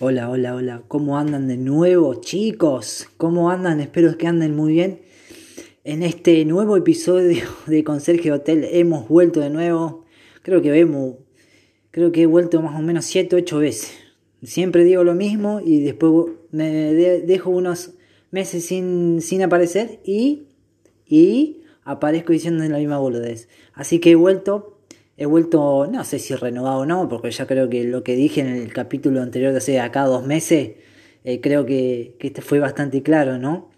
Hola, hola, hola. ¿Cómo andan de nuevo, chicos? ¿Cómo andan? Espero que anden muy bien. En este nuevo episodio de Conserje Hotel hemos vuelto de nuevo. Creo que vemos, creo que he vuelto más o menos 7, 8 veces. Siempre digo lo mismo y después me dejo unos meses sin, sin aparecer y, y aparezco diciendo la misma boludez. Así que he vuelto he vuelto, no sé si renovado o no, porque ya creo que lo que dije en el capítulo anterior de hace acá dos meses, eh, creo que, este fue bastante claro, ¿no?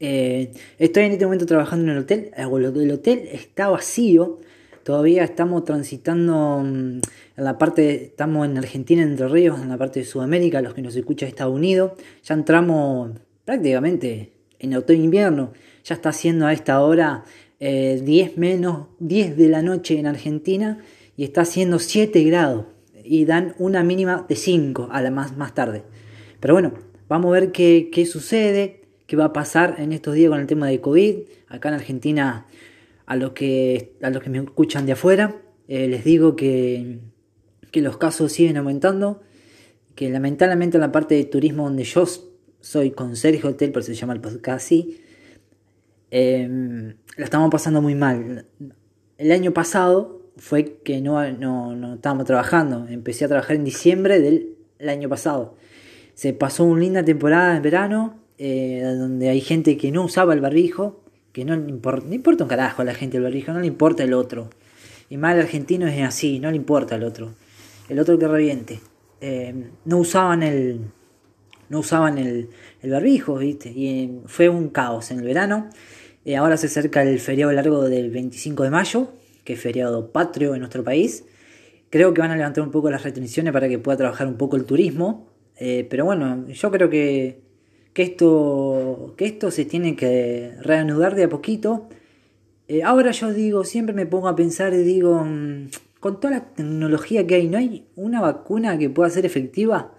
Eh, estoy en este momento trabajando en el hotel, eh, el hotel está vacío, todavía estamos transitando mm, en la parte, estamos en Argentina, Entre Ríos, en la parte de Sudamérica, los que nos escuchan Estados Unidos, ya entramos prácticamente en otoño-invierno, ya está haciendo a esta hora 10 eh, menos 10 de la noche en Argentina y está haciendo 7 grados y dan una mínima de 5 a la más, más tarde. Pero bueno, vamos a ver qué, qué sucede, qué va a pasar en estos días con el tema de COVID. Acá en Argentina, a los que, a los que me escuchan de afuera, eh, les digo que, que los casos siguen aumentando, que lamentablemente en la parte de turismo donde yo soy con Sergio Hotel, por eso se llama el podcast así, eh, la estamos pasando muy mal. El año pasado fue que no, no, no estábamos trabajando. Empecé a trabajar en diciembre del año pasado. Se pasó una linda temporada en verano, eh, donde hay gente que no usaba el barbijo, que no le importa, no importa un carajo a la gente el barbijo, no le importa el otro. Y más el argentino es así, no le importa el otro. El otro que reviente. Eh, no usaban el, no usaban el, el barbijo, ¿viste? Y eh, fue un caos en el verano. Eh, ahora se acerca el feriado largo del 25 de mayo, que es feriado patrio en nuestro país. Creo que van a levantar un poco las restricciones para que pueda trabajar un poco el turismo. Eh, pero bueno, yo creo que, que, esto, que esto se tiene que reanudar de a poquito. ahora yo digo, siempre me pongo a pensar y digo, mm, con toda la tecnología que hay, ¿no hay una vacuna que pueda ser efectiva?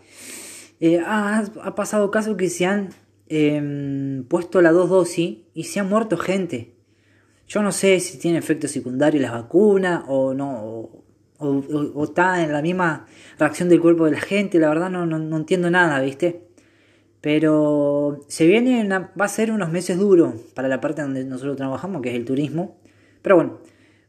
Eh, ha, pasado casos que se han em, puesto la dos dosis y se ha muerto gente. Yo no sé si tiene efecto secundario la vacuna o no, o, está en la misma reacción del cuerpo de la gente, la verdad no, no, entiendo nada, ¿viste? Pero se viene, va a ser unos meses duros para la parte donde nosotros trabajamos, que es el turismo. Pero bueno,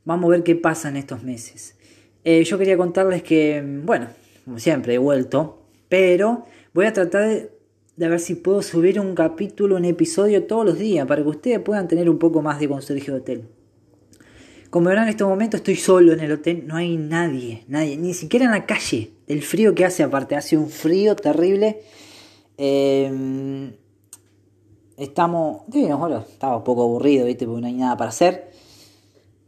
vamos a ver qué pasa en estos meses. Eh, yo quería contarles que, bueno, como siempre, he vuelto, pero Voy a tratar de, ver si puedo subir un capítulo, un episodio todos los días para que ustedes puedan tener un poco más de conserje de hotel. Como verán, en este momento estoy solo en el hotel, no hay nadie, nadie, ni siquiera en la calle. El frío que hace, aparte, hace un frío terrible. Em, estamos. bueno, estaba un poco aburrido, ¿viste? Porque no hay nada para hacer.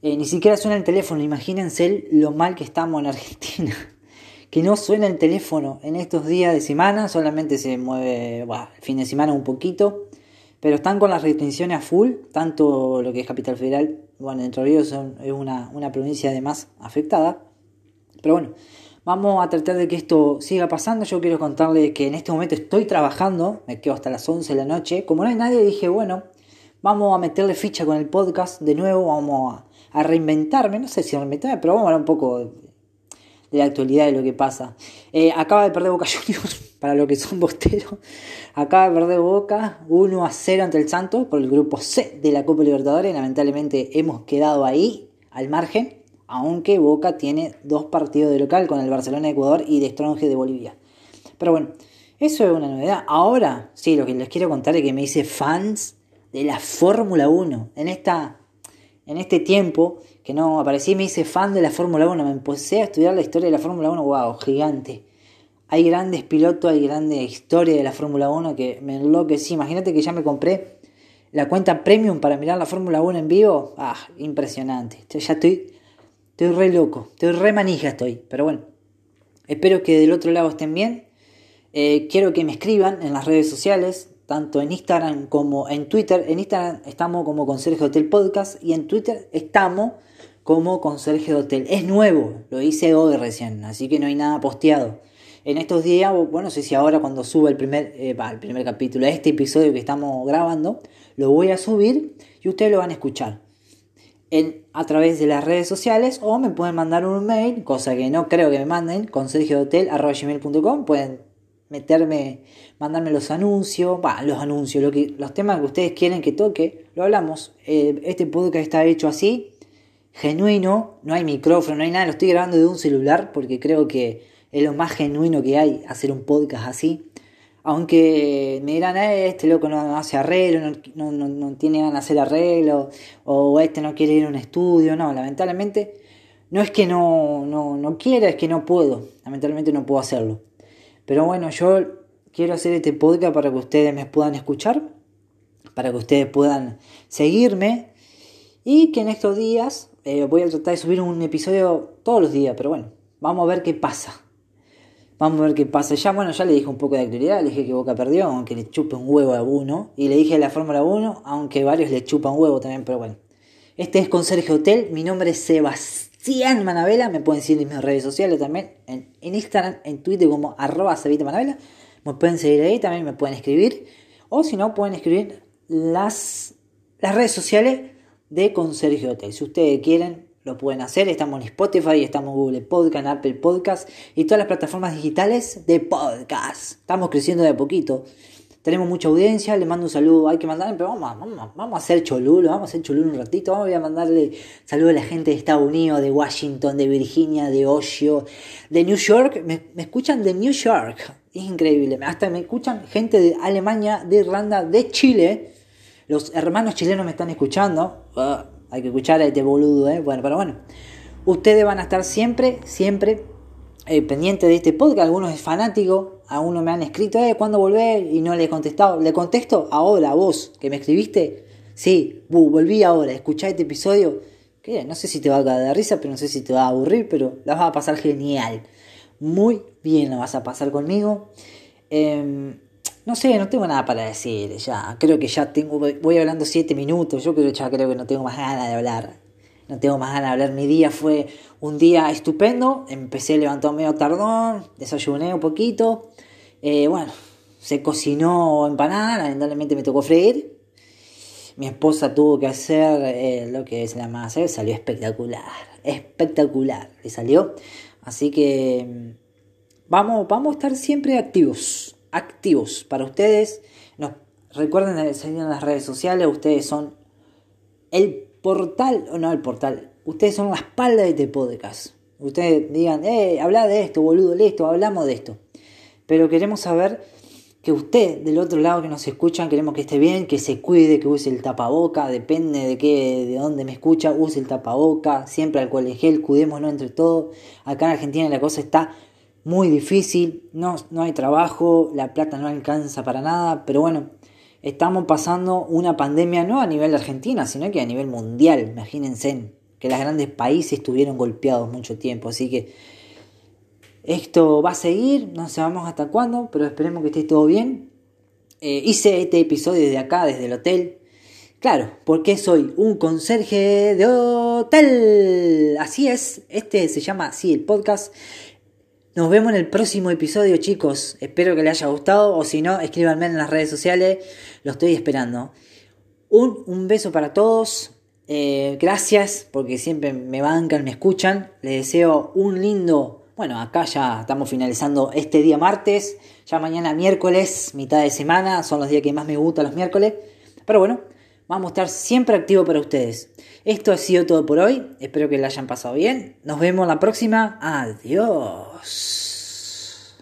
Eh, ni siquiera suena el teléfono, imagínense lo mal que estamos en Argentina que no suena el teléfono en estos días de semana, solamente se mueve el fin de semana un poquito, pero están con las restricciones a full, tanto lo que es Capital Federal, bueno, Entre Ríos es una, una provincia además afectada, pero bueno, vamos a tratar de que esto siga pasando, yo quiero contarles que en este momento estoy trabajando, me quedo hasta las 11 de la noche, como no hay nadie dije, bueno, vamos a meterle ficha con el podcast de nuevo, vamos a, a reinventarme, no sé si reinventarme, pero vamos a hablar un poco de la actualidad de lo que pasa. Eh, acaba de perder Boca Juniors, para los que son bosteros. Acaba de perder Boca 1 a 0 ante el Santos por el grupo C de la Copa Libertadores. Lamentablemente hemos quedado ahí, al margen, aunque Boca tiene dos partidos de local con el Barcelona de Ecuador y de Stronge de Bolivia. Pero bueno, eso es una novedad. Ahora, sí, lo que les quiero contar es que me hice fans de la Fórmula 1. En, esta, en este tiempo que no aparecí, me hice fan de la Fórmula 1, me empecé a estudiar la historia de la Fórmula 1, wow, gigante. Hay grandes pilotos, hay grandes historia de la Fórmula 1 que me enloquecí. Imagínate que ya me compré la cuenta premium para mirar la Fórmula 1 en vivo. Ah, impresionante. Ya estoy, estoy re loco, estoy re manija estoy. Pero bueno, espero que del otro lado estén bien. Eh, quiero que me escriban en las redes sociales, tanto en Instagram como en Twitter. En Instagram estamos como Conserje Hotel Podcast y en Twitter estamos como conserje de hotel. Es nuevo, lo hice hoy recién, así que no hay nada posteado. En estos días, bueno, no sé si ahora cuando suba el primer, eh, el primer capítulo, este episodio que estamos grabando, lo voy a subir y ustedes lo van a escuchar. En, a través de las redes sociales o me pueden mandar un mail, cosa que no creo que me manden, conserjehotel.com. Pueden meterme, mandarme los anuncios, los anuncios, lo que, los temas que ustedes quieren que toque, lo hablamos. Eh, este podcast está hecho así, genuino, no hay micrófono, no hay nada, lo estoy grabando de un celular porque creo que es lo más genuino que hay hacer un podcast así. Aunque me dirán, eh, este loco no hace arreglo, no, no, no, tiene ganas de hacer arreglo, o este no quiere ir a un estudio, no, lamentablemente no es que no, no, no quiera, es que no puedo, lamentablemente no puedo hacerlo. Pero bueno, yo quiero hacer este podcast para que ustedes me puedan escuchar, para que ustedes puedan seguirme y que en estos días eh, voy a tratar de subir un episodio todos los días, pero bueno, vamos a ver qué pasa. Vamos a ver qué pasa. Ya, bueno, ya le dije un poco de actualidad, le dije que Boca perdió, aunque le chupe un huevo a uno. Y le dije de la Fórmula 1, aunque varios le chupan huevo también, pero bueno. Este es con Sergio Hotel, mi nombre es Sebastián Manavela, me pueden seguir en mis redes sociales también, en, Instagram, en Twitter como arroba Manavela. Me pueden seguir ahí, también me pueden escribir. O si no, pueden escribir las, las redes sociales de con Hotel. Si ustedes quieren, lo pueden hacer. Estamos en Spotify, estamos en Google Podcast, Apple Podcast y todas las plataformas digitales de podcast. Estamos creciendo de a poquito. Tenemos mucha audiencia, le mando un saludo, hay que mandarle, pero vamos, vamos, vamos a hacer cholulo, vamos a hacer cholulo un ratito, vamos a mandarle saludo a la gente de Estados Unidos, de Washington, de Virginia, de Ohio, de New York, me, escuchan de New York, es increíble, hasta me escuchan gente de Alemania, de Irlanda, de Chile, los hermanos chilenos me están escuchando, ah, hay que escuchar a este boludo, ¿eh? Bueno, pero bueno. Ustedes van a estar siempre, siempre eh, pendientes de este podcast. Algunos es fanático, algunos me han escrito, eh, ¿cuándo volver? Y no le he contestado. Le contesto ahora, vos, que me escribiste. Sí, volví ahora, escuchá este episodio. Que no sé si te va a caer de risa, pero no sé si te va a aburrir, pero la vas a pasar genial. Muy bien la vas a pasar conmigo. Eh, no sé, no tengo nada para decir ya. Creo que ya tengo, voy hablando siete minutos. Yo creo ya creo que no tengo más ganas de hablar. No tengo más ganas de hablar. Mi día fue un día estupendo. Empecé levantado medio tardón. Desayuné un poquito. Eh, bueno, se cocinó empanada. Lamentablemente me tocó freír. Mi esposa tuvo que hacer eh, lo que se llama hacer. Salió espectacular. Espectacular. Le salió. Así que mm, vamos, vamos a estar siempre activos activos para ustedes. Nos, recuerden seguir en las redes sociales, ustedes son el portal, o no el portal, ustedes son la espalda de este podcast. Ustedes digan, eh, habla de esto, boludo, listo, hablamos de esto. Pero queremos saber que usted, del otro lado que nos escuchan, queremos que esté bien, que se cuide, que use el tapaboca, depende de qué, de dónde me escucha, use el tapaboca, siempre alcohol en gel, cuidémonos entre todos. Acá en Argentina la cosa está muy difícil, no, no hay trabajo, la plata no alcanza para nada, pero bueno, estamos pasando una pandemia no a nivel de Argentina, sino que a nivel mundial, imagínense que los grandes países estuvieron golpeados mucho tiempo, así que esto va a seguir, no sabemos hasta cuándo, pero esperemos que esté todo bien. Eh, hice este episodio desde acá, desde el hotel. Claro, porque soy un conserje de hotel. Así es, este se llama así el podcast. Nos vemos en el próximo episodio, chicos. Espero que les haya gustado. O si no, escríbanme en las redes sociales. Lo estoy esperando. Un, beso para todos. Eh, gracias porque siempre me bancan, me escuchan. Les deseo un lindo. Bueno, acá ya estamos finalizando este día martes. Ya mañana miércoles, mitad de semana. Son los días que más me gustan los miércoles. Pero bueno, vamos a estar siempre activos para ustedes. Esto ha sido todo por hoy. Espero que la hayan pasado bien. Nos vemos la próxima. Adiós.